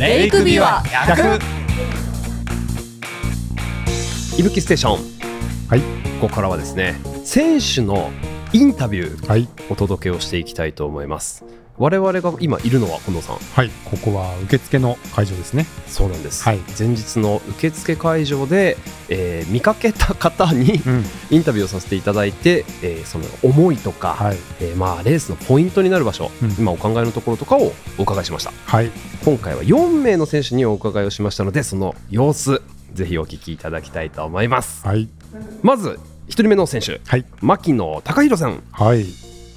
レイクビュア100いぶきステーション。はい。ここからはですね選手のインタビューはい、お届けをしていきたいと思います我々が今いるのは近藤さん。はい、ここは受付の会場ですね。そうなんです、はい。前日の受付会場で、えー見かけた方にうん、インタビューをさせていただいて、えーその思いとか、はい、えーまあ、レースのポイントになる場所、うん。今お考えのところとかをお伺いしました。はい、今回は4名の選手にお伺いをしましたのでその様子ぜひお聞きいただきたいと思います。はい、まず1人目の選手はい、牧野貴弘さん。はい、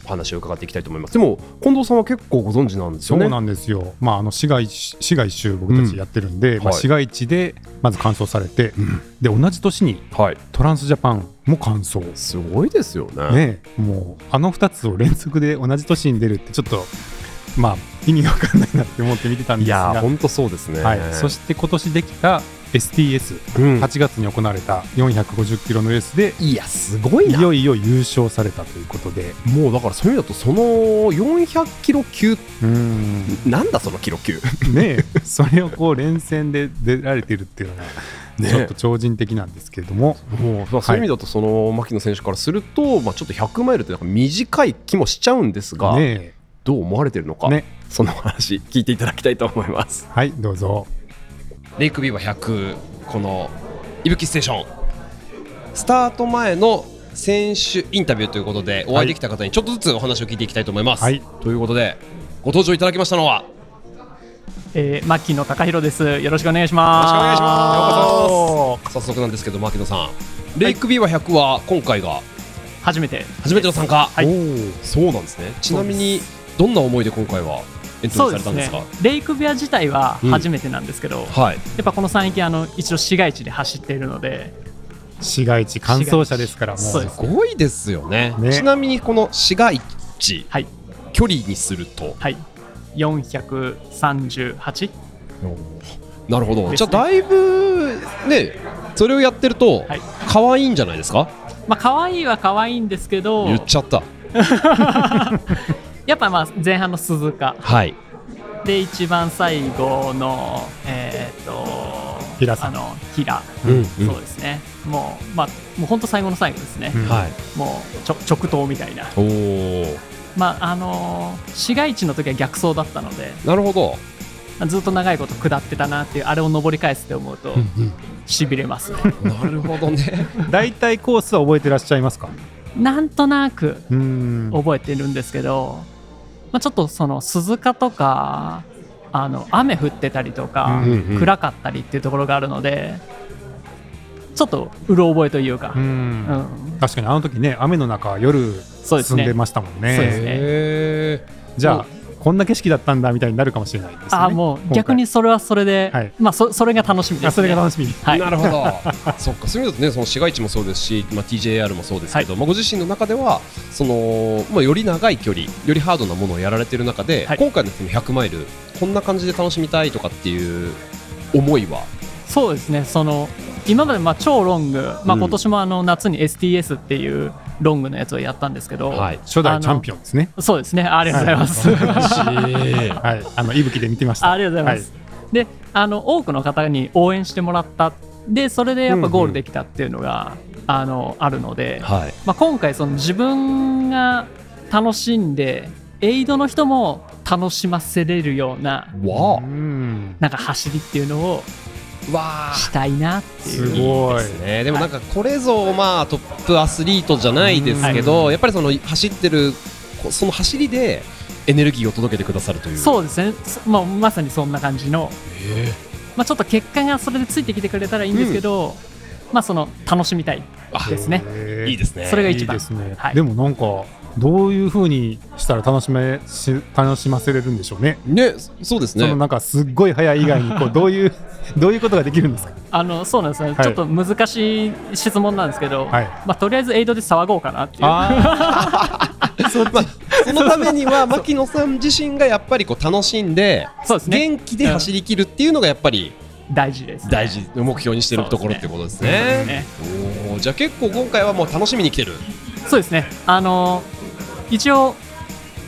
お話を伺っていきたいと思います。でも近藤さんは結構ご存知なんですよね。そうなんですよ。まあ、あの市街地、市街一周僕たちやってるんで、まあ、はい市街地でまず完走されて、で、同じ年にはい。トランスジャパンも完走。すごいですよね。ね、もうあの2つを連続で同じ年に出るってちょっとまあ意味が分かんないなって思って見てたんですいや本当そうですね、はい、そして今年できた STS8 うん。月に行われた450キロのレースでいやすごいいなよいよ優勝されたということで。もうだからそういう意味だとその400キロ級うーん。なんだそのキロ級。ねえ。それをこう連戦で出られてるっていうのがねちょっと超人的なんですけれども、もうそういう意味だとその牧野選手からすると、まあ、ちょっと100マイルってなんか短い気もしちゃうんですが、ねどう思われてるのか、えね。その話聞いていただきたいと思います。はいどうぞレイクビューは100このいぶきステーション。スタート前の選手インタビューということでお会いできた方にちょっとずつお話を聞いていきたいと思います、はい。ということでご登場いただきましたのは？えー、牧野貴弘です。よろしくお願いします。よろしくお願いします。早速なんですけど牧野さん。レイクビューは100は今回が？初めて。初めての参加、はい。そうなんですね。ちなみにどんな思いで今回は？エントリーされたんですか？レイクビア自体は初めてなんですけど、やはい。っぱこの山域あの一度市街地で走っているので。市街地完走者ですからもう。すすごいですよね。ね。ちなみにこの市街地はい。距離にすると？はい。438なるほど、ね。じゃあだいぶねそれをやってるとはい。可愛いんじゃないですか、まあ可愛いは可愛いんですけど。言っちゃった やっぱまあ前半の鈴鹿。はい。で一番最後のえーっと平さん。あの平、うんうん。そうですね。もうまあもう本当最後の最後ですね、うん。はい。もうちょ直投みたいな。おおまああのー市街地の時は逆走だったので。なるほど。ずっと長いこと下ってたなっていうあれを登り返すって思うとしびれますね。なるほどね。大体コースは覚えてらっしゃいますか？なんとなく覚えてるんですけど、まあ、ちょっとその鈴鹿とかあの雨降ってたりとか、うんうん暗かったりっていうところがあるのでちょっとうろ覚えというか。う、ん。うん。確かにあの時ね雨の中夜そうですね。進んでましたもんね。そうですね。へじゃあこんな景色だったんだみたいになるかもしれないですね。あもう逆にそれはそれで、はい。まあそそれが楽しみです、ね、あそれが楽しみ。はい。なるほど。そっか。そういう意味だとねその市街地もそうですし、まあ、TJR もそうですけど、まあ、ご自身の中ではその、まあ、より長い距離よりハードなものをやられてる中で、はい。今回のその100マイルこんな感じで楽しみたいとかっていう思いは？そうですね。その今までまあ超ロング、まあ、うん。今年もあの夏に STS っていうロングのやつをやったんですけど、はい。初代チャンピオンですね。そうですね。ありがとうございます、はい。あの息吹で見てました。ありがとうございます、であの多くの方に応援してもらった。でそれでやっぱゴールできたっていうのが、あのあるので、はい。まあ、今回その自分が楽しんでエイドの人も楽しませれるようななんか走りっていうのをしたいなっていう。すごいですね、でもなんかこれぞまあトップアスリートじゃないですけど、やっぱりその走ってるこその走りでエネルギーを届けてくださるという。そうですね、そまあ、まさにそんな感じの、えまあ、ちょっと結果がそれでついてきてくれたらいいんですけど、まあその楽しみたいですね。いいですね。それが一番。いいですね、はい。でもなんかどういうふうにしたら楽しめし楽しませれるんでしょうね？ねそうですね。そのなんかすっごい速い以外にこう どういうどういうことができるんですか？あのそうなんですね、はい。ちょっと難しい質問なんですけど、はい。まあ、とりあえずエイドで騒ごうかなっていう。あ そのためには牧野さん自身がやっぱりこう楽しんでそうですね。元気で走り切るっていうのがやっぱり大事です、ね、大事目標にしてるところってことですそうですねね。おーじゃあ結構今回はもう楽しみに来てる。そうですね。あの一応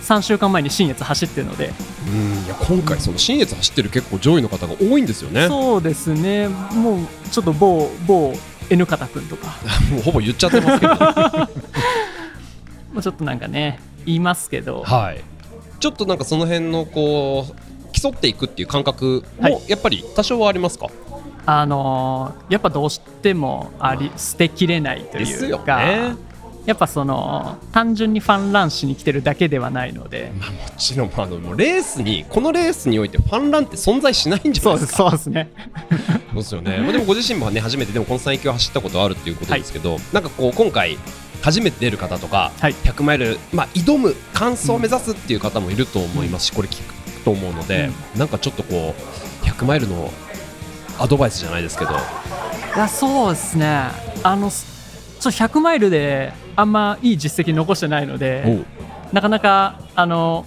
3週間前に新越走ってるので、うんいや今回その新越走ってる結構上位の方が多いんですよね。もそうですね。もうちょっと某某 N 方君とか。うほぼ言っちゃってますけど。もうちょっとなんかね言いますけど、はい。ちょっとなんかその辺のこう競っていくっていう感覚はい。もやっぱり多少はありますか、あのーやっぱどうしてもあり捨てきれないというか、ねやっぱその単純にファンランしに来てるだけではないので、まあ、もちろんあのもうレースにこのレースにおいてファンランって存在しないんじゃそうですないですか。そうですね。そうですよね、まあ、でもご自身もね初めてでもこの3域を走ったことあるっていうことですけど、なんかこう今回初めて出る方とか、はい。100マイル、まあ、挑む完走を目指すっていう方もいると思いますし、これ聞くと思うので、なんかちょっとこう100マイルのアドバイスじゃないですけど。いやそうですね。あのすちょっと100マイルであんまいい実績残してないのでなかなかあの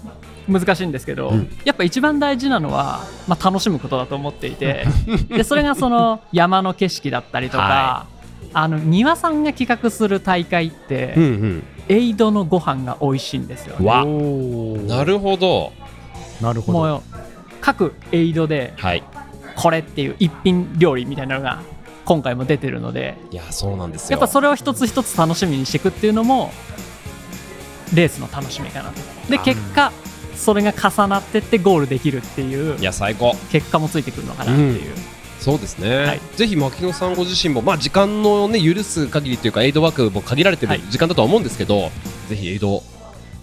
難しいんですけど、うん。やっぱ一番大事なのは、まあ、楽しむことだと思っていてでそれがその山の景色だったりとか、はあの庭さんが企画する大会って、うんうん。エイドのご飯が美味しいんですよ、ね、わ。なるほど。なるほど。もう各エイドではい。これっていう一品料理みたいなのが今回も出てるので。いやそうなんですよ。やっぱそれを一つ一つ楽しみにしていくっていうのもレースの楽しみかなと。であ。結果それが重なってってゴールできるっていういや最高。結果もついてくるのかなっていう、そうですね、はい。ぜひ牧野さんご自身も、まあ、時間の、ね、許す限りというかエイドワークも限られてるはい。時間だとは思うんですけど、ぜひエイド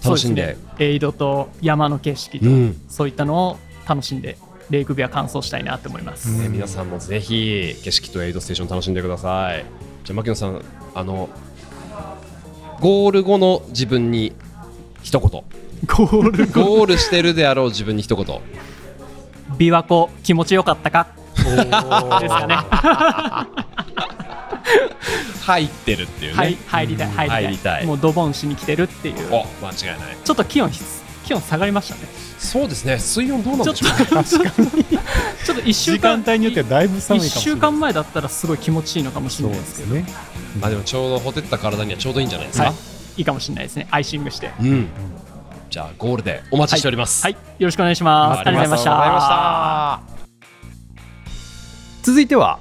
楽しんで。ね。エイドと山の景色と、うん。そういったのを楽しんでレイクビア完走したいなって思います、ね、皆さんもぜひ景色とエイドステーション楽しんでください。じゃあ牧野さんあのゴール後の自分に一言。ゴールゴールしてるであろう自分に一言。琵琶湖気持ちよかったか？ですかね。入ってるっていうね、はい入りたい入りたい。入りたい。もうドボンしに来てるっていう。お間違いない。ちょっと気温気温下がりましたね。そうですね。水温どうなんちょっとでしょうかちょっとちょっと1週時間間帯によってはだいぶ寒いかも1しれない週間前だったらすごい気持ちいいのかもしれないですけど。すねあでもちょうどほてった体にはちょうどいいんじゃないですか、はい。いいかもしれないですね。アイシングして。うん。じゃあゴールでお待ちしております、はい。よろしくお願いします。ありがとうございました。続いては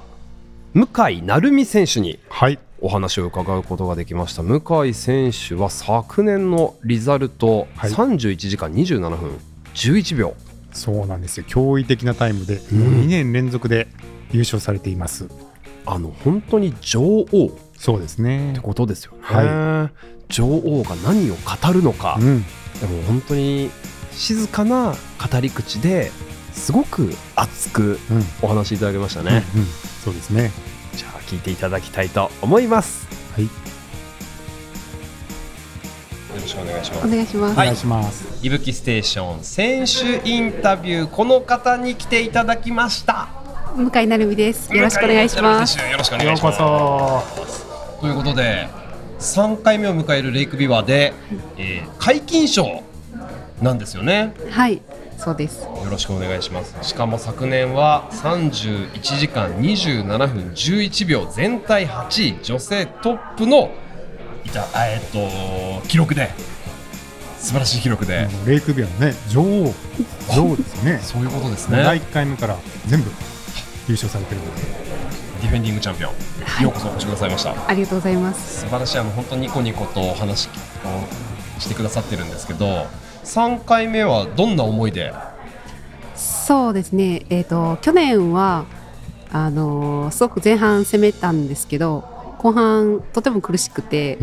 向井成美選手に。はいお話を伺うことができました。向井選手は昨年のリザルトはい。31時間27分11秒、そうなんですよ。驚異的なタイムで、もう2年連続で優勝されています。あの本当に女王。っそうですね。てことですよね、は女王が何を語るのか、うん。でも本当に静かな語り口ですごく熱くうん。お話しいただきましたね、うんうん。そうですね聞いていただきたいと思います。はい。よろしくお願いしまお願いします。お願いします、いぶきステーション選手インタビューこの方に来ていただきました。向井成美です。よろしくお願いします。よろしくお願いうします。そ。ということで3回目を迎えるレイクビワで、えー、皆勤賞なんですよね。はい、そうです。よろしくお願いします。しかも昨年は31時間27分11秒全体8位女性トップのいたあえっと記録で素晴らしい記録で、レイクビアのね女王女王ですよね。そういうことですもう第ね1回目から全部優勝されてる。のでディフェンディングチャンピオン、ようこそお越しくださいました。ありがとうございます。素晴らしいあの本当ニコニコとお話をしてくださってるんですけど3回目はどんな思いで？そうですね。えっ、と去年はあのーすごく前半攻めたんですけど、後半とても苦しくて、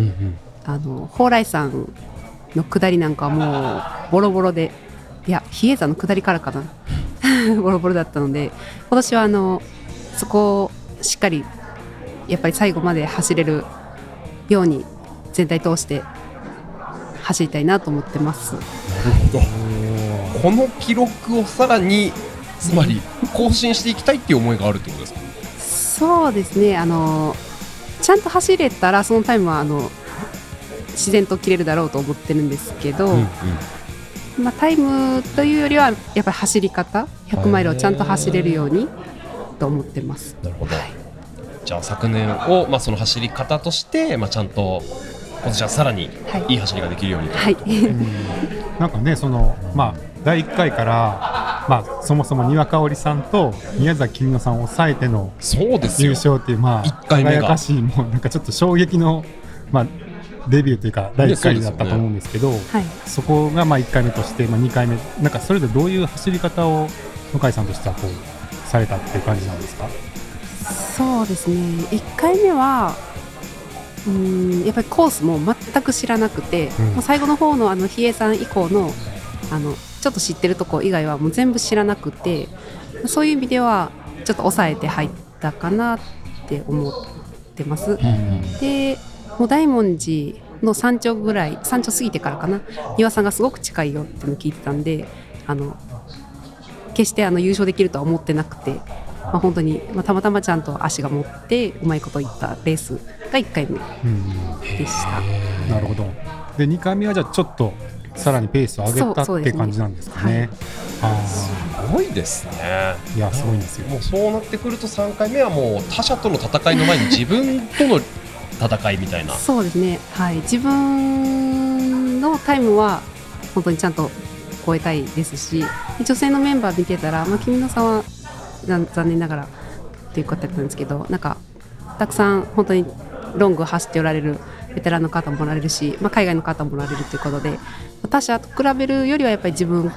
あの蓬莱山の下りなんかはもうボロボロで、いや比叡山の下りからかな、ボロボロだったので、今年はあのそこをしっかりやっぱり最後まで走れるように全体通して走りたいなと思ってます。この記録をさらにつまり更新していきたいっていう思いがあるってことですか？そうですね。あのちゃんと走れたらそのタイムはあの自然と切れるだろうと思ってるんですけど、まあ、タイムというよりはやっぱり走り方100マイルをちゃんと走れるようにと思ってます。なるほど、じゃあ昨年を、まあ、その走り方として、まあ、ちゃんと今年はさらにはい。いい走りができるようにと、はい、なんかねそのまあ第1回から、まあ、そもそも丹羽香織さんと宮崎君乃さんを抑えての優そうですよ。勝っていうまあ一回目が。輝かしいもうなんかちょっと衝撃の、まあ、デビューというか第1回だったと思うんですけど、はい。そこがまあ1回目として、まあ、2回目。なんかそれぞれどういう走り方を向井さんとしてはこうされたっていう感じなんですか？そうですね。1回目はうーんやっぱりコースも全く知らなくて、うん。もう最後の方のあの比叡山以降のあのちょっと知ってるとこ以外はもう全部知らなくてそういう意味ではちょっと抑えて入ったかなって思ってます。でもう大文字の山頂ぐらい山頂過ぎてからかな。丹羽さんがすごく近いよっていうのを聞いてたんであの決してあの優勝できるとは思ってなくて、まあ、本当に、まあ、たまたまちゃんと足が持ってうまいこといったレースが1回目うんでした。なるほど。で2回目はじゃあちょっとさらにペースを上げたそうそうですね。って感じなんですかね。あすごいですね。ーいやすごいんですよ。もうそうなってくると3回目はもう他者との戦いの前に自分との戦いみたいな。そうですね、はい、自分のタイムは本当にちゃんと超えたいですし女性のメンバー見てたら、まあ、君のさんは残念ながらということだったんですけどなんかたくさん本当にロング走っておられるベテランの方もおられるし、まあ、海外の方もおられるということで他者と比べるよりはやっぱり自分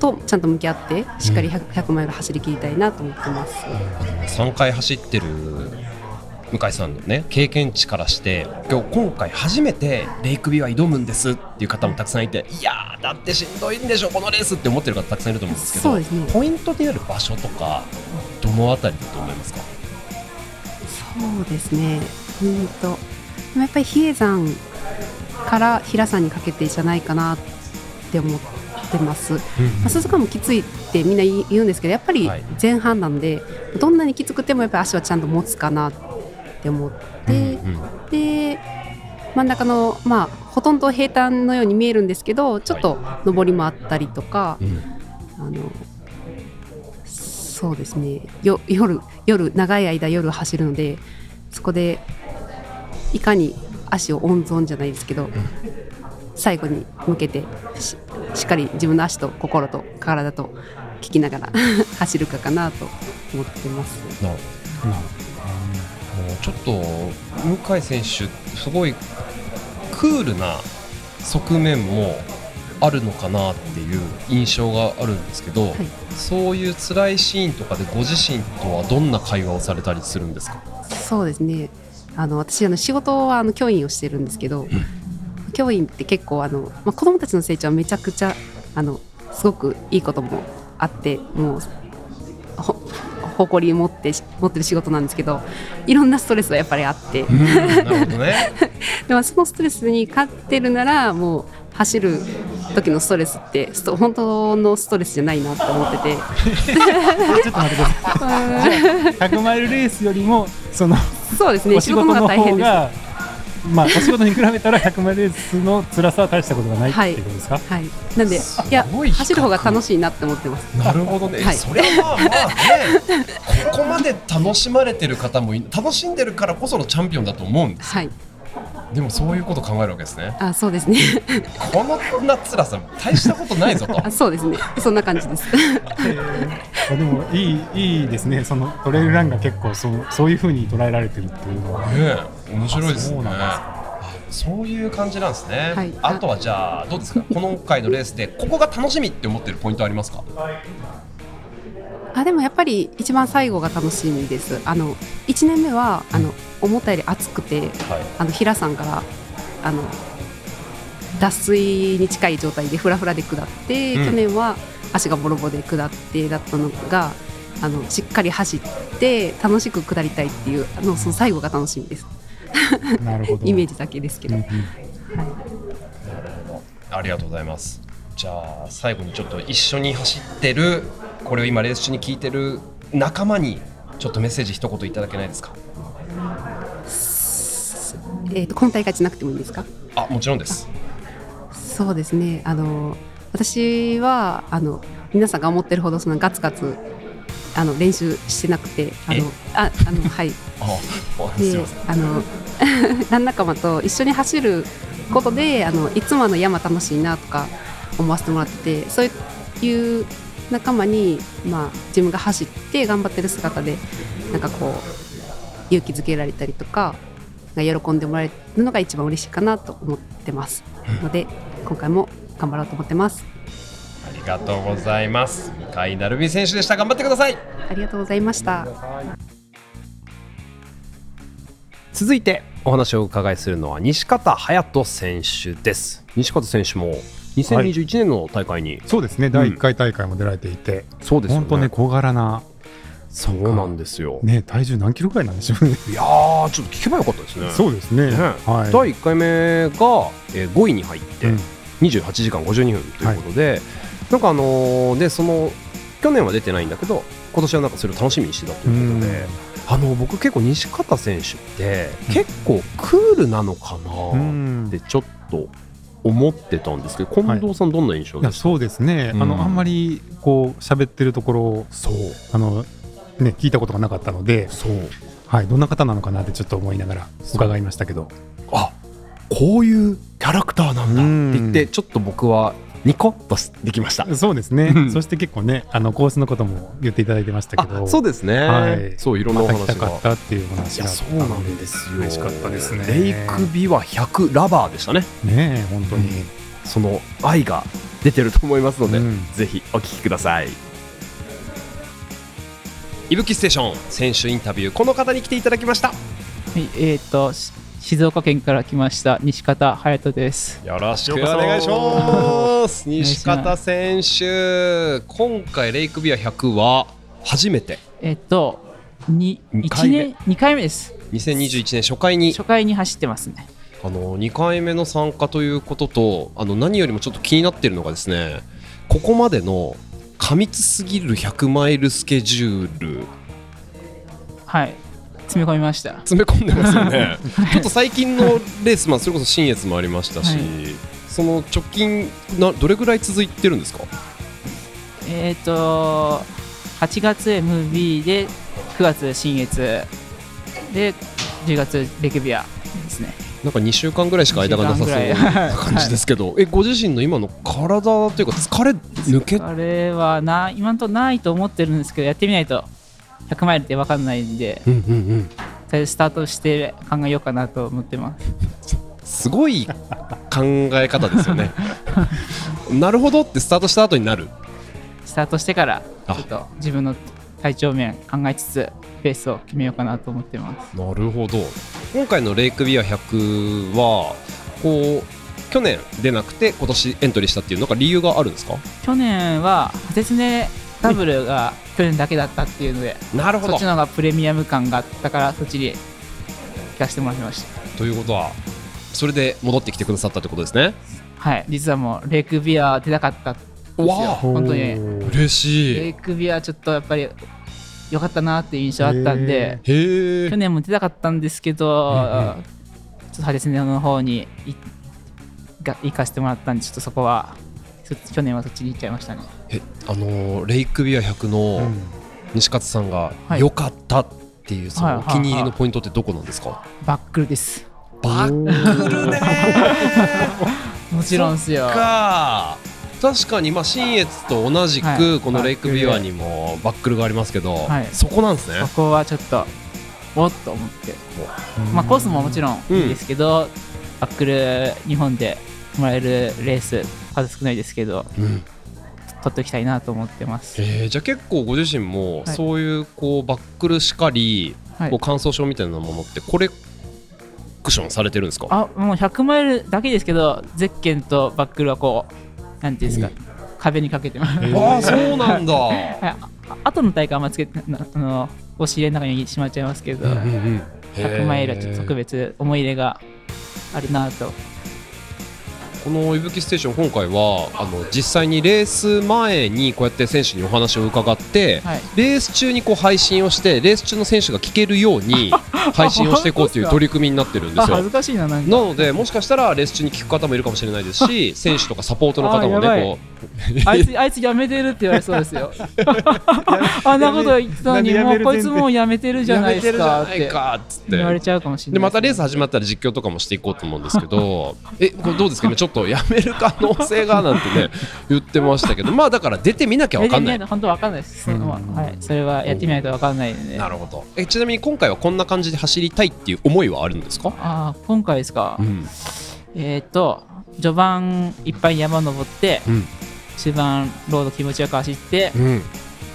とちゃんと向き合ってしっかり 100, 100マイル走りきりたいなと思ってます。3回走ってる向井さんのね経験値からして今日今回初めてレイクビューは挑むんですっていう方もたくさんいていやーだってしんどいんでしょこのレースって思ってる方たくさんいると思うんですけどね。ポイントである場所とかどのあたりだと思いますか？そうですね、うんと、でもやっぱり比叡山から平山にかけてじゃないかなって思ってます。まあ、鈴鹿もきついってみんな言うんですけど、やっぱりはい。前半なんで、どんなにきつくてもやっぱり足はちゃんと持つかなって思って、うんで真ん中の、まあ、ほとんど平坦のように見えるんですけど、ちょっと上りもあったりとか、うん。あのそうですね。よ夜夜長い間夜走るのでそこでいかに足を温存じゃないですけど、最後に向けてししっかり自分の足と心と体と聞きながら 走るかかなと思ってます。ちょっと向井選手すごいクールな側面もあるのかなっていう印象があるんですけど、い。そういう辛いシーンとかでご自身とはどんな会話をされたりするんですか？そうですね。あの私あの仕事はあの教員をしてるんですけど、教員って結構あの、まあ、子どもたちの成長はめちゃくちゃあのすごくいいこともあってもうほ誇り持ってし持ってる仕事なんですけどいろんなストレスはやっぱりあって、なるほどね でもそのストレスに勝ってるならもう走る時のストレスって本当のストレスじゃないなって思っててちょっと待ってください。じゃあ100マイルレースよりもそのそうですねお仕事の大変です。まあお仕事に比べたら100マイルレースの辛さは大したことがないってい。うことですか？はい、なんで、いや走る方が楽しいなって思ってます。なるほどね、はい。それはまあまあねここまで楽しまれてる方もい楽しんでるからこそのチャンピオンだと思うんですはい、でもそういうこと考えるわけですねあ、そうですね。このな辛さ大したことないぞと あ、そうですね。そんな感じです。あでもいいいいですね。そのトレイルランが結構そうそういう風に捉えられてるっていうのは。ねえ面白いですねそうなんですあそういう感じなんですね、はいあとはじゃあどうですか？この回のレースでここが楽しみって思ってるポイントありますか？あ、でもやっぱり一番最後が楽しみです。あの一年目はあの思ったより暑くて、はいあの平さんからあの脱水に近い状態でフラフラで下って、うん去年は足がボロボロで下ってだったのが。あのしっかり走って楽しく下りたいっていうあのその最後が楽しみですなるほど。イメージだけですけど、うんうんありがとうございますじゃあ最後にちょっと一緒に走ってるこれを今レース中に聞いてる仲間にちょっとメッセージ一言いただけないですか？えー、と今大会じゃなくてもいいんですか？あもちろんです。そうですね。あの私はあの皆さんが思ってるほどそのガツガツあの練習してなくてあえ？のああのはい。であの ラン仲間と一緒に走ることであのいつもあの山楽しいなとか思わせてもらっててそういう仲間に、まあ、自分が走って頑張ってる姿でなんかこう勇気づけられたりとかが喜んでもらえるのが一番嬉しいかなと思ってます。ので今回も頑張ろうと思ってます。ありがとうございます。向井成美選手でした。頑張ってください。ありがとうございました。続いてお話をお伺いするのは西方隼人選手です。西方選手も2021年の大会に、そうですね、第1回大会も出られていて、そうですよ本当ね、小柄な、そうなんですよ。ね、体重何キロぐらいなんでしょうね。いやー、ちょっと聞けばよかったですね。そうですね。ね。はい。第1回目が、えー、5位に入って、うん。28時間52分ということで、なんかあのーでその去年は出てないんだけど今年はなんかそれを楽しみにしてたということで、あの僕結構西方選手って結構クールなのかうなっんてちょっと思ってたんですけど近藤さんどんな印象ですか、そうですね、うん。あのあんまりこう喋ってるところをそう。あの、ね、聞いたことがなかったので、そう。はい、どんな方なのかなってちょっと思いながら伺いましたけど、あこういうキャラクターなんだって言ってちょっと僕はニコッとできました。そうですね、うん。そして結構ね、あのコースのことも言っていただいてましたけど、あそうですね、はい。そういろんなお話が。来たかったっていう話が。そうなんですよ。嬉しかったですね。レイクビは100ラバーでしたね。ねえ本当に、その愛が出てると思いますので、うん。ぜひお聞きください。いぶきステーション選手インタビューこの方に来ていただきました。はい、えっ、とし静岡県から来ました西方隼人です。よろしくお願いします。西方選手今回レイクビア100は初めて。えっ、とに一二回目。年二回目です。2021年初回に。初回に走ってますね。あの2回目の参加ということとあの何よりもちょっと気になっているのがですねここまでの過密すぎる100マイルスケジュール。はい、詰め込みました。詰め込んでますよね。ちょっと最近のレース、まあ、それこそ新越もありましたし、はい。その直近などれぐらい続いてるんですか？えっ、と8月 MB で9月新越で10月レクビアですね。なんか2週間ぐらいしか間がなさそうな感じですけど、えご自身の今の体というか疲れ抜けあれはな今のとないと思ってるんですけどやってみないと100マイルって分かんないんでうんうんうん。とりあえずスタートして考えようかなと思ってます。すごい考え方ですよね。なるほどってスタートした後になる？スタートしてからあ。ちょっと自分の体調面考えつつペースを決めようかなと思ってます。なるほど。今回のレイクビア100はこう去年出なくて今年エントリーしたっていうのが理由があるんですか？去年はハテツネダブルが去年だけだったっていうのでなるほど。そっちの方がプレミアム感があったからそっちに行かせてもらいました。ということはそれで戻ってきてくださったってことですね？はい。実はもうレイクビア出たかったんですよ。本当に。嬉しい。レイクビアちょっとやっぱり良かったなっていう印象あったんで去年も出たかったんですけど、ちょっとハテツネの方にいが行かせてもらったんでちょっとそこはそ去年はそっちに行っちゃいましたね。えあのーレイクビア100の西勝さんがはい。良かったっていうそのお気に入りのポイントってどこなんですか？バックルです。バックルね もちろんですよ。か確かにまあ新越と同じはい。くこのレイクビアにもバックルがありますけど、はい。そこなんですね。そこはちょっとおっと思って。まあコースももちろんいいですけど、バックル日本でもらえるレース数少ないですけどうん。取っておきたいなと思ってます、えーじゃあ結構ご自身もはい。そういうこうバックルしかり、はい。こう乾燥症みたいなものってコレクションされてるんですか？あもう100マイルだけですけどゼッケンとバックルはこうなんていうんですか壁にかけてます、へー。ああそうなんだ。はい、あ後の大会はあんまつけてなあの押し入れの中にしまっちゃいますけど、うんうんうん。100マイルはちょっと特別思い入れがあるなとこの「いぶきステーション」今回はあの実際にレース前にこうやって選手にお話を伺って、はい。レース中にこう配信をしてレース中の選手が聞けるように 配信をしていこうという取り組みになってるんですよ。あ恥。ずかしいななのでもしかしたらレース中に聞く方もいるかもしれないですし 選手とかサポートの方もねこう あいつあいつ辞めてるって言われそうですよ。あんなこと言ってたのにもうこいつもう辞めてるじゃないですかってるじゃないてか。っつって言われちゃうかもしれないでまたレース始まったら実況とかもしていこうと思うんですけど えこれどうですか？今ちょっとやめる可能性がなんてね言ってましたけどまあだから出てみなきゃ分かんない。や本当わかんないです、そのはい、それはやってみないとわかんないんで。なるほど。えちなみに今回はこんな感じで走りたいっていう思いはあるんですか、あー今回ですか、うん。えっ、と序盤いっぱい山登って、うん。中盤ロード気持ちよく走って、うん、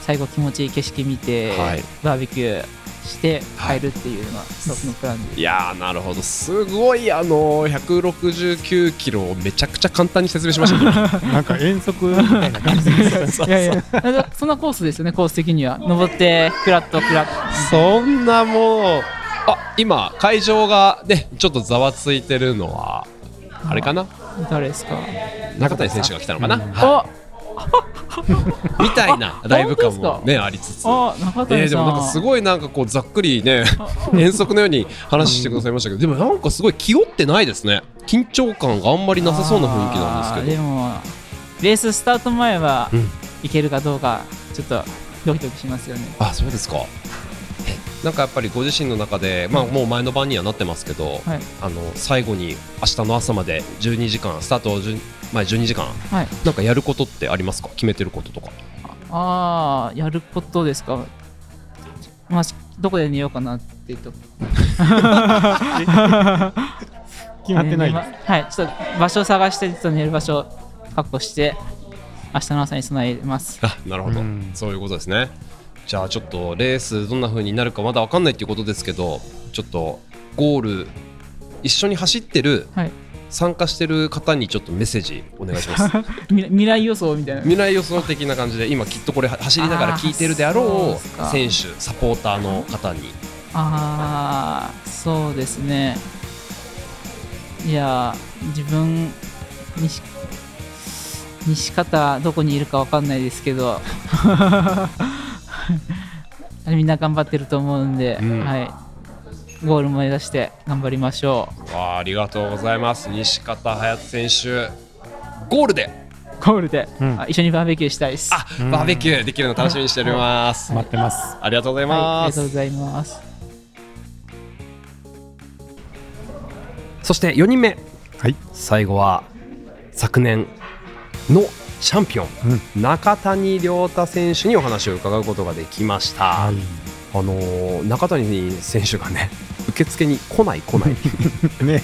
最後気持ちいい景色見て、はい。バーベキューして帰るっていうのが一つのプランで、いやーなるほど。すごいあの169キロをめちゃくちゃ簡単に説明しましたね なんか遠足みたいな感じです いやいやなんかそんなコースですよねコース的には。登ってクラッとクラッそんなもうあ今会場がねちょっとざわついてるのはあれかな？誰ですか？中谷選手が来たのかな、あ。みたいなライブ感も本ねありつつ。あ中えー、谷さん、でもなんかすごいなんかこうざっくりね遠足のように話してくださいましたけどでもなんかすごい気負ってないですね。緊張感があんまりなさそうな雰囲気なんですけど。でもレーススタート前は、うん。いけるかどうかちょっとドキドキしますよね。あそうですかなんかやっぱりご自身の中で、まあ、もう前の晩にはなってますけど、はい。あの最後に明日の朝まで12時間スタート10前12時間はい。なんかやることってありますか？決めてることとか。ああやることですか？まあしどこで寝ようかなっていうと。決まってないえーまはいちょっと場所を探してちょっと寝る場所を確保して明日の朝に備えます。あなるほど、うん。そういうことですねじゃあちょっとレースどんな風になるかまだ分かんないっていうことですけどちょっとゴール一緒に走ってるはい。参加してる方にちょっとメッセージお願いします。未未来予想みたいな。未来予想的な感じで今きっとこれ走りながら聞いてるであろう選手サポーターの方に。ああそうですね。いや自分西西方どこにいるかわかんないですけど みんな頑張ってると思うんで、うん。はい。ゴール目指して頑張りましょう。わあありがとうございます。西方隼人選手ゴールで。ゴールで、うん。あ一緒にバーベキューしたいです。あバーベキューできるの楽しみにしております、待ってます。ありがとうございはい、あます、りがとうございます。そして4人目。はい。最後は昨年のチャンピオン、中谷亮太選手にお話を伺うことができました、はい。あのー中谷選手がね受付に来ない来ない。ね。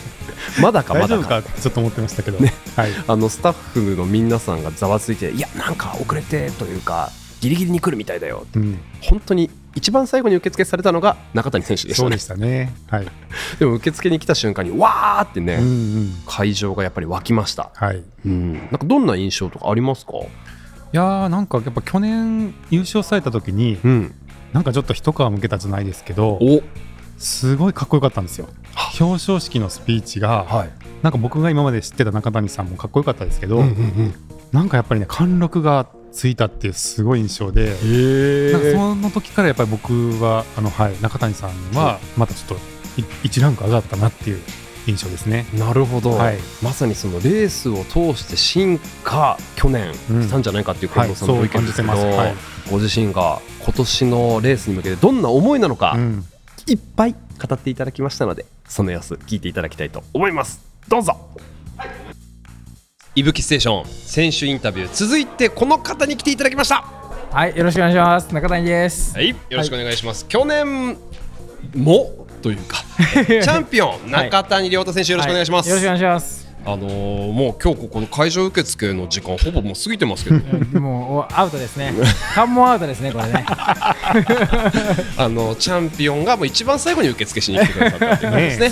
まだかまだか。ちょっと思ってましたけど、はい。あのスタッフの皆さんがざわついていやなんか遅れてというかギリギリに来るみたいだようん、本当に一番最後に受付されたのが中谷選手でしたね。そうでしたね。はい、でも受付に来た瞬間にわーってね、うんうん。会場がやっぱり沸きました、はい。うん、なんかどんな印象とかありますか？いやーなんかやっぱ去年優勝された時にうん。なんかちょっと一皮むけたじゃないですけどお。すごいかっこよかったんですよ。表彰式のスピーチが、はい。なんか僕が今まで知ってた中谷さんもかっこよかったですけど、うんうんうん。なんかやっぱりね貫禄がついたっていうすごい印象で、へなんかその時からやっぱり僕はあの、はい、中谷さんはまたちょっとい一ランク上がったなっていう印象ですね。なるほど、はい。まさにそのレースを通して進化去年うんしたんじゃないかっていう近藤さんのご意見ですけど、はいはい。ご自身が今年のレースに向けてどんな思いなのか、うん。いっぱい語っていただきましたのでその様子聞いていただきたいと思います。どうぞいぶきステーション選手インタビュー。続いてこの方に来ていただきました。はい、よろしくお願いします。中谷です。はいよろしくお願いします、去年もというか チャンピオン中谷亮太選手よろしくお願いします、よろしくお願いします。あのーもう今日ここの会場受付の時間ほぼもう過ぎてますけど もうおアウトですね。関門アウトですね、これね。あのチャンピオンがもう一番最後に受付しに来てくださったっていう感じですね。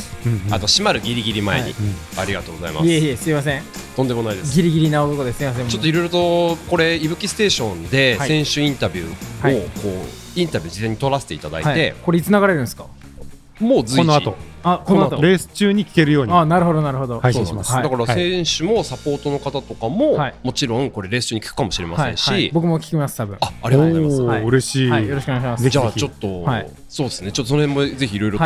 あと閉まるギリギリ前に、はい。ありがとうございます。いえいえ、すいません。とんでもないです。ギリギリな男です。すいません。ちょっといろいろとこれいぶきステーションではい。選手インタビューはい。をこうインタビュー事前に取らせていただいはい。て、これいつ流れるんですか？もう随時。この後。あ、この後。レース中に聞けるように。あ、なるほど、なるほど。配信します。だからはい。選手もサポートの方とかも、はい。もちろんこれレース中に聞くかもしれませんし、僕も聞きます、多分。あありがとうございます。嬉しい、はい、よろしくお願いします。じゃあちょっと、はい。そうですね。ちょっとその辺もぜひいろい。ろと。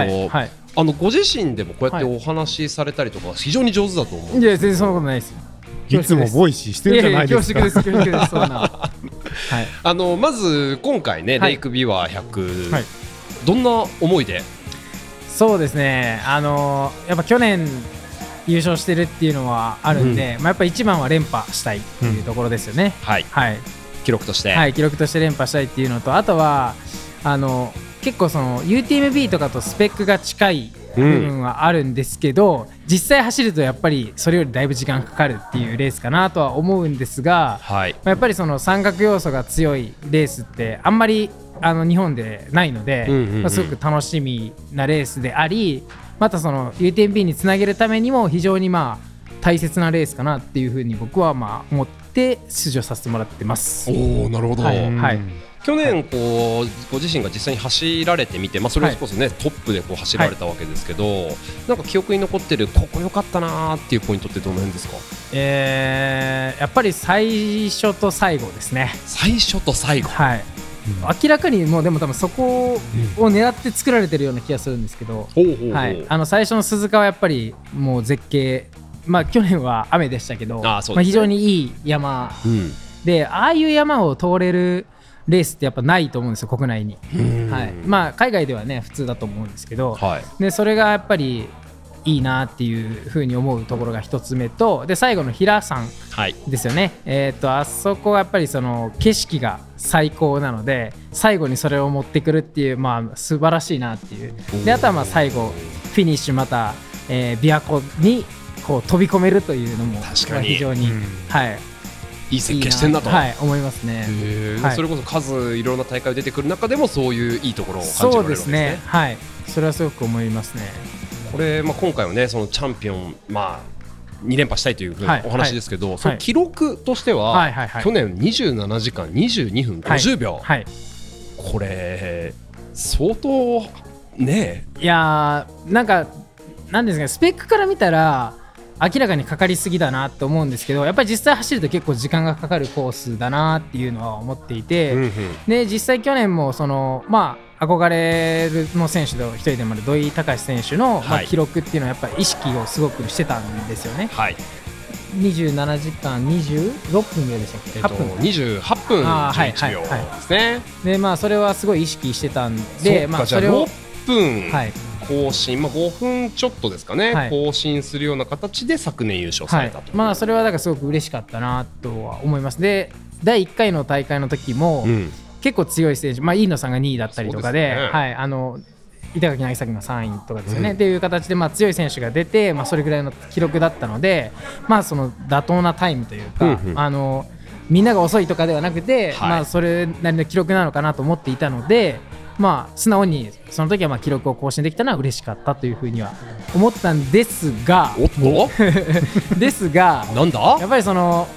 あのご自身でもこうやってはい。お話しされたりとか非常に上手だと思う、いや、全然そんなことないですよ。いつも Voicy してるじゃないですか。やや恐縮です恐縮です。そんな はい。あのまず今回ね、はい。 LAKE BIWA 100、はい。どんな思いで？そうですね。あのやっぱ去年優勝してるっていうのはあるんで、まあ、やっぱ一番は連覇したいっていうところですよね、はい。はい、記録として、はい、記録として連覇したいっていうのとあとはあの結構その UTMB とかとスペックが近い部分はあるんですけど、実際走るとやっぱりそれよりだいぶ時間かかるっていうレースかなとは思うんですが、はい。まあやっぱりその三角要素が強いレースってあんまりあの日本でないので、うんうんうんまあすごく楽しみなレースでありまたその UTMB につなげるためにも非常にまあ大切なレースかなっていうふうに僕はまあ思って出場させてもらってます。おおなるほど、はいはい去年こうご自身が実際に走られてみて、まあ、それこそね、トップでこう走られたわけですけど、なんか記憶に残ってるここ良かったなーっていうポイントってどの辺ですか？えーやっぱり最初と最後ですね。最初と最後。はい、明らかにもうでも多分そこを狙って作られてるような気がするんですけど、はい、あの最初の鈴鹿はやっぱりもう絶景、まあ、去年は雨でしたけどまあ、非常にいい山うん。でああいう山を通れるレースってやっぱないと思うんですよ国内に、はい。まあ、海外ではね普通だと思うんですけど、はい。でそれがやっぱりいいなっていうふうに思うところが一つ目とで最後の平さんはい。ですよね、えー、とあそこはやっぱりその景色が最高なので最後にそれを持ってくるっていう、まあ、素晴らしいなっていう。であとはまあ最後フィニッシュまた、えー、琵琶湖にこう飛び込めるというのも非常に、うん。はい、いい設計してんなと。はい、思いますね。はい。それこそ数いろんな大会出てくる中でもそういういいところを感じられそうるわけですね。ね。はい、それはすごく思いますね。これ、まあ、今回はねそのチャンピオン、まあ、2連覇したいというふうお話ですけど、い。その記録としては、はいはいはい。去年27時間22分50秒、はい、これ相当ね。いやーなんかなんですかねスペックから見たら明らかにかかりすぎだなと思うんですけどやっぱり実際走ると結構時間がかかるコースだなっていうのは思っていて、うんうん。で実際去年もそのまあ憧れの選手の一人でもある土井隆選手の、まあ、はい記録っていうのはやっぱり意識をすごくしてたんですよね。はい。27時間26分ぐらいでしたっけ、えっと8分28分あーはい11秒はいですね。でまあそれはすごい意識してたんでまあそれを6分。はい更新、まあ、5分ちょっとですかね、はい。更新するような形で昨年優勝さはいれたと。、まあそれはだからすごく嬉しかったなとは思います。で第1回の大会の時も、うん。結構強い選手、まあ、飯野さんが2位だったりとかでね。はい、あの板垣渚が3位とかですよね、うん。っていう形で、まあ、強い選手が出て、まあ、それぐらいの記録だったので、まあ、その妥当なタイムというか、うんうん。あのみんなが遅いとかではなくて、はい。まあ、それなりの記録なのかなと思っていたので、まあ、素直にその時はまあ記録を更新できたのは嬉しかったというふうには思ったんですが。おっと？ですがなんだ？やっぱりその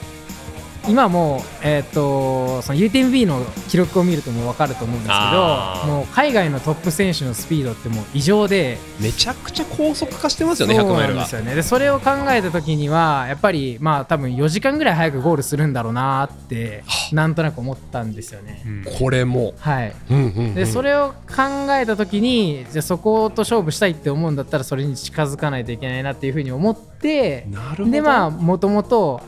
今もう、えー、とその UTMB の記録を見るともう分かると思うんですけどもう海外のトップ選手のスピードってもう異常でめちゃくちゃ高速化してますよねそう100マイルがなんです。よね。でそれを考えた時にはやっぱりまあ多分4時間ぐらい早くゴールするんだろうなってなんとなく思ったんですよね。これも、はい、うんうんうん。でそれを考えた時にじゃあそこと勝負したいって思うんだったらそれに近づかないといけないなっていうふうに思ってなるほど。でまあもともと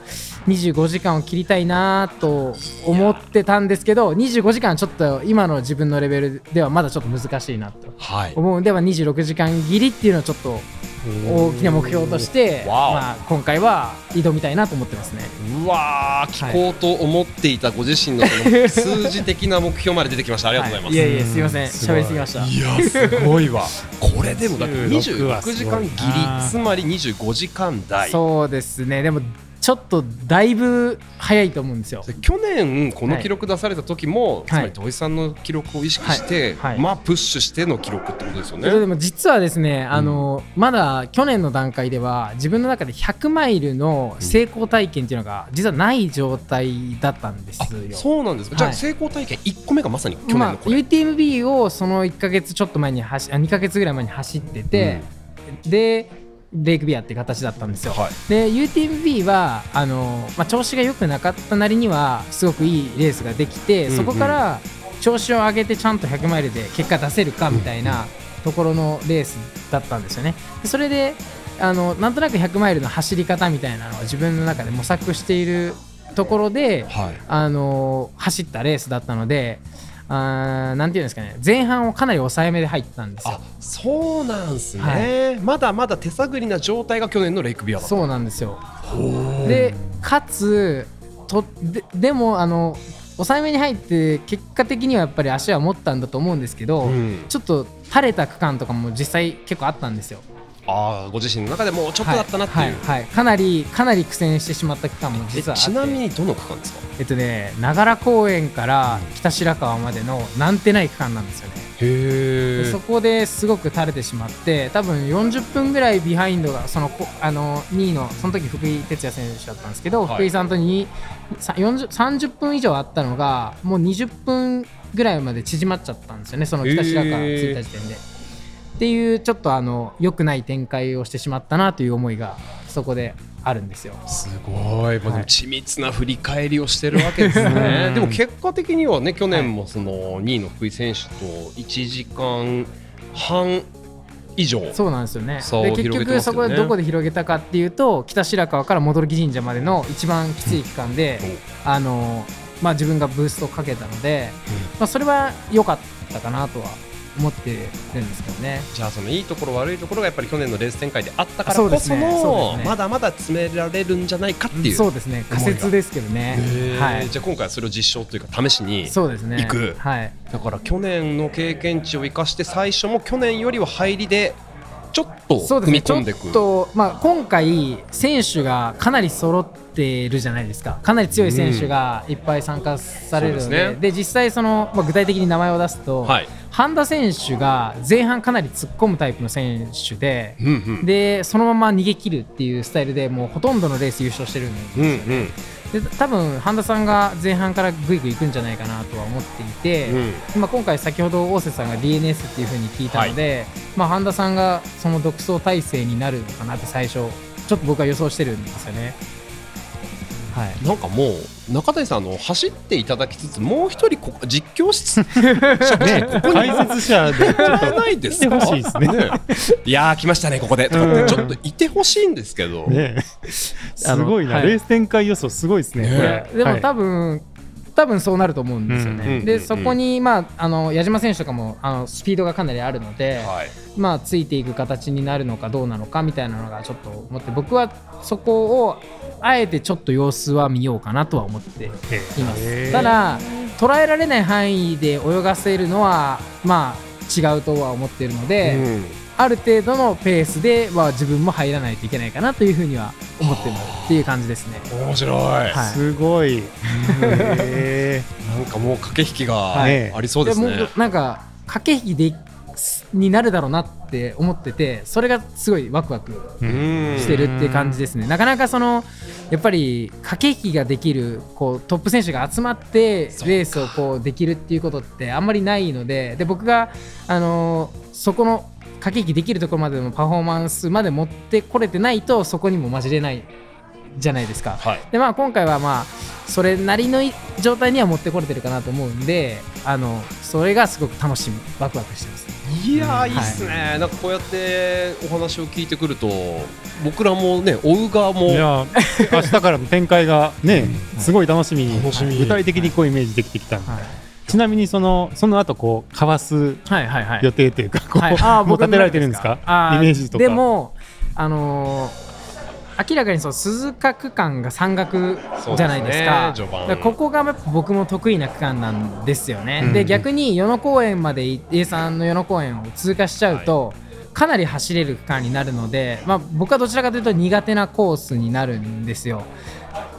25時間を切りたいなと思ってたんですけど25時間はちょっと今の自分のレベルではまだちょっと難しいなとはい。思う。んでは26時間切りっていうのをちょっと大きな目標として、まあ、今回は挑みたいなと思ってますね。うわー聞こうと思っていたご自身のその数字的な目標まで出てきました。ありがとうございます、はい、いやいやすいません。喋りすぎました。いやすごいわ。これでもだって26は26すごいな。時間切りつまり25時間台。そうですね。でもちょっとだいぶ早いと思うんですよ。で去年この記録出された時も、つまり土井さんの記録を意識して、はいはいまあプッシュしての記録ってことですよけどでね。も実はですね、あのまだ去年の段階では自分の中で100マイルの成功体験っていうのが実はない状態だったんですよ。そうなんですか。じゃあはい成功体験1個目がまさに去年まあ、のこれ。UTMB をその1か月ちょっと前に走あ2か月ぐらい前に走ってて、でレイクビアっていう形だったんですよ。はいで UTMB はあの、まあ、調子が良くなかったなりにはすごくいいレースができて、うんうんそこから調子を上げてちゃんと100マイルで結果出せるかみたいなところのレースだったんですよね。でそれであのなんとなく100マイルの走り方みたいなのを自分の中で模索しているところで、はいあの走ったレースだったのであーなんていうんですかね。前半をかなり抑えめで入ったんですよ。あそうなんすね、まだまだ手探りな状態が去年のレイクビアだそうなんですよ。でかつとででもあの抑えめに入って結果的にはやっぱり足は持ったんだと思うんですけど、うん。ちょっと垂れた区間とかも実際結構あったんですよ。ああご自身の中でもうちょっとだったなっていう、はいはいはい。かなりかなり苦戦してしまった区間もえ実はちなみにどの区間ですか？えっとね長良公園から北白川までのなんてない区間なんですよね。へでそこですごく垂れてしまって多分40分ぐらいビハインドがそのこあの2位のその時福井哲也選手だったんですけど、はい。福井さんとにさ40 30分以上あったのがもう20分ぐらいまで縮まっちゃったんですよねその北白川着いた時点で。っていうちょっとあの良くない展開をしてしまったなという思いがそこであるんですよ。すごい、まあ、緻密な振り返りをしてるわけですね。でも結果的にはね、去年もその2位の福井選手と1時間半以上。そうなんですよね。差をで結局そこでどこで広げたかっていうと北白川から戻木神社までの一番きつい期間で、あのまあ、自分がブーストをかけたので、まあ、それは良かったかなとは思ってるんですけどね。じゃあそのいいところ悪いところがやっぱり去年のレース展開であったからこそですねそねまだまだ詰められるんじゃないかっていう。そうですね仮説ですけどね。はいじゃあ今回はそれを実証というか試しにそうですね。行くはい。だから去年の経験値を生かして最初も去年よりは入りでちょっと踏そうですね。ちょっみ込んでいく。と、まあ、今回、選手がかなり揃ってるじゃないですか。かなり強い選手がいっぱい参加されるので、そうですねで実際その、まあ、具体的に名前を出すと、はい。半田選手が前半かなり突っ込むタイプの選手で、うんうん。でそのまま逃げ切るっていうスタイルでもうほとんどのレース優勝してるんですうんよね。うんで多分半田さんが前半からぐいぐい行くんじゃないかなとは思っていて、うん。まあ、今回先ほど大瀬さんが DNS っていう風に聞いたので、まあ、半田さんがその独走体制になるのかなって最初ちょっと僕は予想してるんですよね。はい。なんかもう中谷さんあの走っていただきつつもう一人ここ実況室？ね解説者でちょっじゃとないですかいですねいやー来ましたねここで。とかってちょっといてほしいんですけど、ねすごいな、はい。レース展開予想すごいですね。ねこれ。でもはい多分、そうなると思うんですよね。でそこに、まあ、あの矢島選手とかもあのスピードがかなりあるので、はい。まあ、ついていく形になるのかどうなのかみたいなのがちょっと思って僕はそこをあえてちょっと様子は見ようかなとは思っています。ただ捉えられない範囲で泳がせるのはまあ違うとは思っているので、うんある程度のペースでは自分も入らないといけないかなというふうには思ってるっていう感じですね。面白い、はい。すごい。へなんかもう駆け引きがはい。ありそうですね、もなんか駆け引きでになるだろうなって思っててそれがすごいワクワクうん。してるっていう感じですね。なかなかそのやっぱり駆け引きができるこうトップ選手が集まってレースをこうできるっていうことってあんまりないのでで僕が、あのーそこの駆け引きできるところまでのパフォーマンスまで持ってこれてないとそこにも混じれないじゃないですか。はい。でまあ今回はまあそれなりの状態には持ってこれてるかなと思うんであのそれがすごく楽しみワクワクしてます。いやーいいっすね、なんかこうやってお話を聞いてくると僕らもね追う側もーいや明日からの展開がねすごい楽しみに楽しみ。具体的にこうイメージできてきたんで。はいちなみにそのその後こうかわすはいはいはい。予定というかこう、はい、あーもう立てられてるんですか？あーイメージとか。でも、あのー明らかにその鈴鹿区間が山岳じゃないですか。ねここがやっぱ僕も得意な区間なんですよね、うん。で逆に与野公園まで A さんの与野公園を通過しちゃうと、かなり走れる区間になるので、まあ、僕はどちらかというと苦手なコースになるんですよ。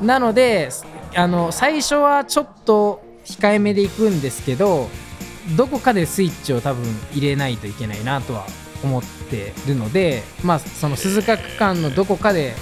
なのであの最初はちょっと控えめでいくんですけどどこかでスイッチを多分入れないといけないなとは思ってるので、まあ、その鈴鹿区間のどこかで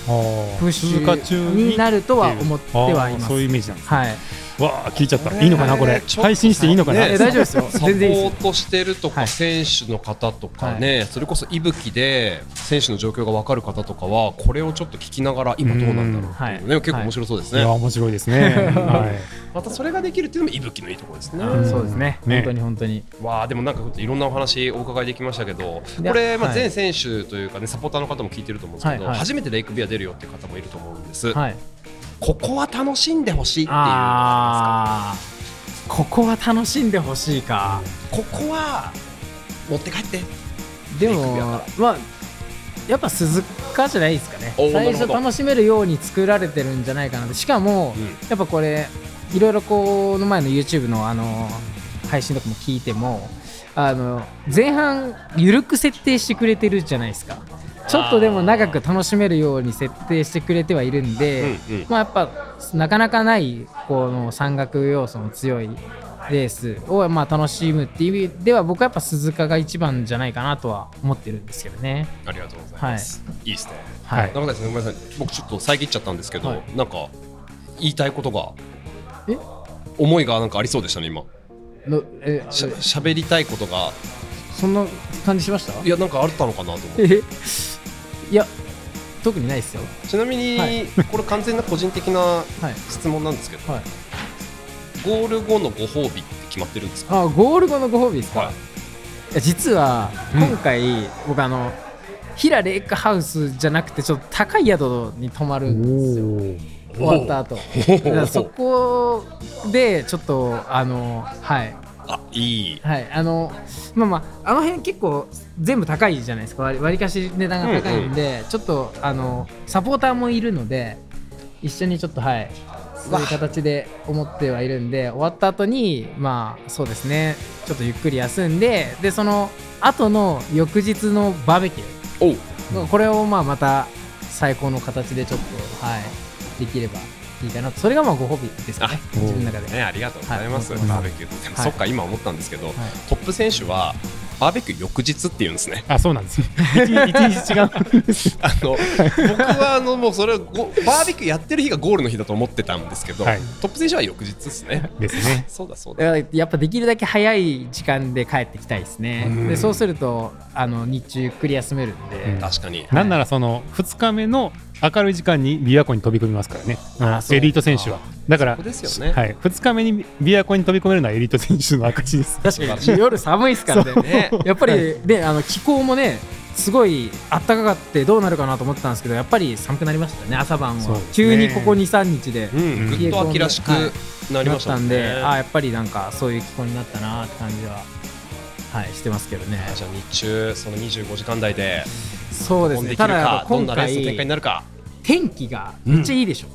プッシュになるとは思ってはいます。そういうイメージなんですはい、わあ聞いちゃった。いいのかなこれ。配信していいのかな、ねえ大丈夫ですよ。サポ全然いいですよ。ートしてるとか、はい。選手の方とかね、それこそ息吹で選手の状況が分かる方とかはこれをちょっと聞きながら今どうなんだろうっていうのね、うん結構面白そうですね。い。や面白いですね。はい。またそれができるっていうのも伊吹のいいところですね。うん。そうですね。ね本当に本当に。わあでもなんかいろんなお話お伺いできましたけどでこれ、まあ、はい全選手というかねサポーターの方も聞いてると思うんですけど、初めてレイクビア出るよっていう方もいると思うんです、はいここは楽しんでほしいっていう。ここは楽しんでほしいか。ここは持って帰って。でもかまあやっぱ鈴鹿じゃないですかね。最初楽しめるように作られてるんじゃないかなとしかも、うん。やっぱこれいろいろこの前の YouTube のあの配信とかも聞いてもあの前半緩く設定してくれてるじゃないですかちょっとでも長く楽しめるように設定してくれてはいるんで、うんうん。まあやっぱなかなかないこの山岳要素の強いレースをまあ楽しむっていう意味では僕はやっぱ鈴鹿が一番じゃないかなとは思ってるんですけどね。ありがとうございます、い、い。ですねはい。中谷さんごめんなさい僕ちょっと遮っちゃったんですけど、はい。なんか言いたいことがえ思いがなんかありそうでしたね今。のえ？しゃ喋りたいことが。そんな感じしました？いやなんかあったのかなと思って。え？いや特にないですよ。ちなみに、はい。これ完全な個人的な はい。質問なんですけど、はい、ゴール後のご褒美って決まってるんですか？あゴール後のご褒美ですか、はい。いや実は今回、僕あの平レイクハウスじゃなくてちょっと高い宿に泊まるんですよ。終わった後。そこでちょっとあのはいあいい。はいあのまあまああの辺結構全部高いじゃないですか。割割りかし値段が高いんで、ちょっとあのサポーターもいるので一緒にちょっとはいそういう形で思ってはいるんで終わった後にまあそうですね。ちょっとゆっくり休んででその後の翌日のバーベキュー。これをまあまた最高の形でちょっとはいできればいいかなと。それがまあご褒美ですかね。あ自分の中で、ねありがとうございます、はい。バーベキューって、でもはい。そっか今思ったんですけど、はい。トップ選手はバーベキュー翌日っていうんですね。あそうなんです よ一日違う あの僕はあのもうそれをごバーベキューやってる日がゴールの日だと思ってたんですけど、はい。トップ選手は翌日ですね。ですね。そうだそうだ。やっぱできるだけ早い時間で帰ってきたいですね。うん。でそうするとあの日中ゆっくり休めるんで、うん。確かに。なんならその2日目の明るい時間に琵琶湖に飛び込みますからね。エリート選手は。だからですよね。はい、2日目に琵琶湖に飛び込めるのはエリート選手の証です。確かに。夜寒いですからね。ねやっぱりねあの気候もねすごい暖かかってどうなるかなと思ってたんですけどやっぱり寒くなりましたね朝晩は、そうですね。急にここ23日で。うんぐっと秋らしくなりましたもんね、たんで、あやっぱりなんかそういう気候になったなって感じははいしてますけどね。じゃあ日中その25時間台でそうです飛んでねただ今どんなレースの展開回になるか天気がめっちゃいいでしょ、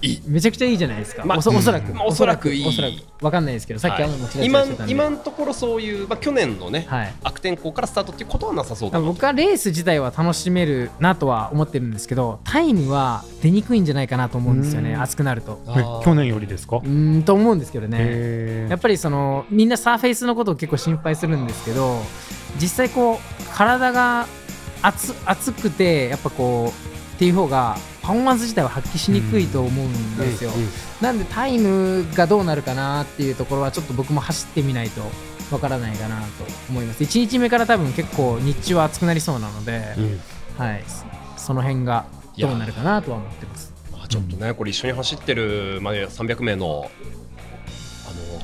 いい。めちゃくちゃいいじゃないですか、まあおそおそらく、まあおそらくいい。おそらくわかんないですけどさっき雨もちらち今らしてたんで、今のところそういう、まあ、去年のね、はい。悪天候からスタートっていうことはなさそうだなと僕はレース自体は楽しめるなとは思ってるんですけどタイムは出にくいんじゃないかなと思うんですよねうん。暑くなると。去年よりですか？うーんと思うんですけどね。へやっぱりそのみんなサーフェイスのことを結構心配するんですけど実際こう体が熱熱くてやっぱこうっていう方がパフォーマンス自体は発揮しにくいと思うんですよ、なんでタイムがどうなるかなっていうところはちょっと僕も走ってみないとわからないかなと思います。1日目から多分結構日中は暑くなりそうなので、うん。はい、その辺がどうなるかなとは思ってます。まあ、ちょっとね、これ一緒に走ってる、まあ、300名の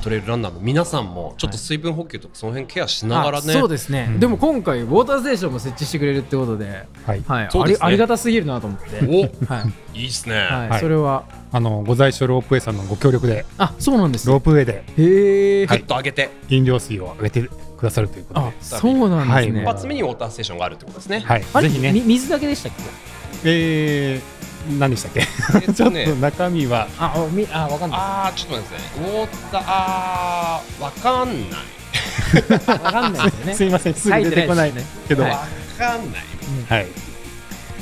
トレイルランナーの皆さんもちょっと水分補給とかその辺ケアしながらね、あそうですね、うん。でも今回ウォーターステーションも設置してくれるってことで、はい。はい。そうですね。ありありがたすぎるなと思って、お。はい。いいですね、はい。はい。それは？あのご在所ロープウェイさんのご協力で。あそうなんですロープウェイで。へえ、ぐっと上げて、飲料水を上げてくださるということあでそうなんですね、一発目にウォーターステーションがあるってことですね。はい。ぜひね。み水だけでしたっけ？えー、何でしたっけ？えっちょとっとね、中身は。ああみあわかんない。あー、ちょっと待ってくださいね。ウォーター、あー、わかんない。わかんないですよね。すいませんすぐ出てこない書いてないけど、はい。わかんない。はい。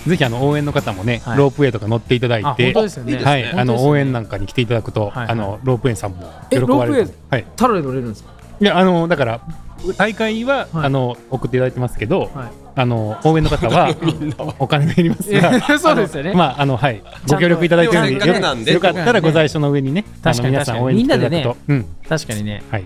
ぜひあの応援の方もね、はい。ロープウェイとか乗っていただいあて、本当ですよね。はい、本当ですよね。あの応援なんかに来ていただくと、はいはい。あのロープウェイさんもえ喜ばれる。ロープウェイ。はい。タダで乗れるんですか？いやあのだから大会は、はい。あの送っていただいてますけど、はいあの応援の方は お金がいりますが、そうですよね。まああのはい。ご協力いただいてるのでんでよかったらご在所の上にね、あ確かにの皆さん応援に来ていただくと、うん。確かにね。はい。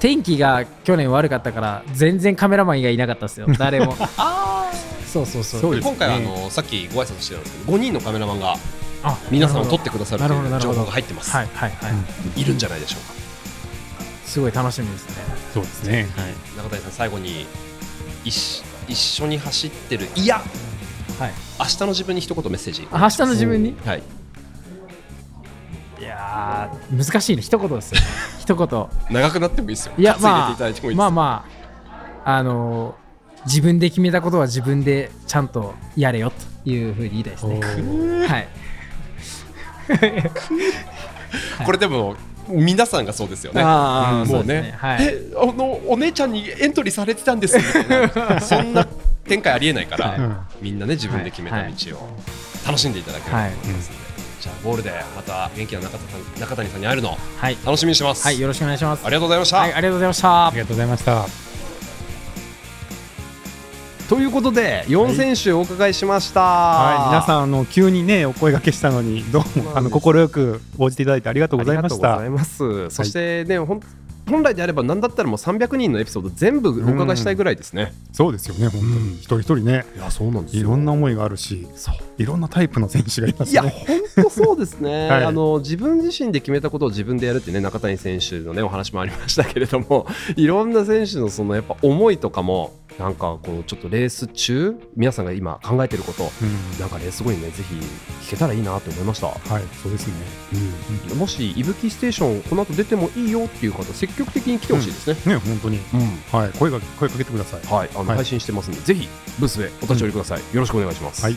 天気が去年悪かったから全然カメラマン以外いなかったですよ。誰も。そうそうそう。そうね。今回はあのさっきご挨拶してたんですけど、5人のカメラマンがあ皆さんを取ってくださるという情なるほどなるほど。報が入ってます、はいはいはい、いるんじゃないでしょうか。すごい楽しみですね。そうですね。はい、中谷さん最後に一一緒に走ってる。いやはい。明日の自分に一言メッセージ。あ明日の自分に？はい。いやー難しいね。一言ですよね。一言。長くなってもいいですよ。いやまあまあまああのー自分で決めたことは自分でちゃんとやれよというふうに言いたいですね。はい。これでも皆さんがそうですよね。あーそうもうね。ねはい。えあのお姉ちゃんにエントリーされてたんですみたいな。そんな展開ありえないから、はい。うん。みんなね自分で決めた道を楽しんでいただければ。と思い。ますので、じゃあゴールでまた元気な中田さん中谷さんに会えるのをはい。楽しみにしてます、はいよろしくお願いします。ありがとうございました、はいありがとうございました。ありがとうございました。ということで4選手お伺いしました、はい、皆さんあの急にねお声掛けしたのにどうもあの快く応じていただいてありがとうございましたありがとうござい。ます。そしてね、ほん本来であれば何だったらもう300人のエピソード全部お伺いしたいぐらいですね。そうですよね本当に。一人一人ね。いやそうなんでいろんな思いがあるしいろんなタイプの選手がいますいやね。本当そうですね、はい。あの自分自身で決めたことを自分でやるってね中谷選手のねお話もありましたけれども いろんな選手のそのやっぱ思いとかもなんかこうちょっとレース中皆さんが今考えてることうん。なんかレース後にねぜひ聞けたらいいなと思いました。はいそうですね。もしいぶきステーションこの後出てもいいよっていう方積極的に来てほしいですね。ね本当にはい声が声かけてください。はい、あの、はい配信してますんで、ぜひブースへお立ち寄りください。よろしくお願いします。はい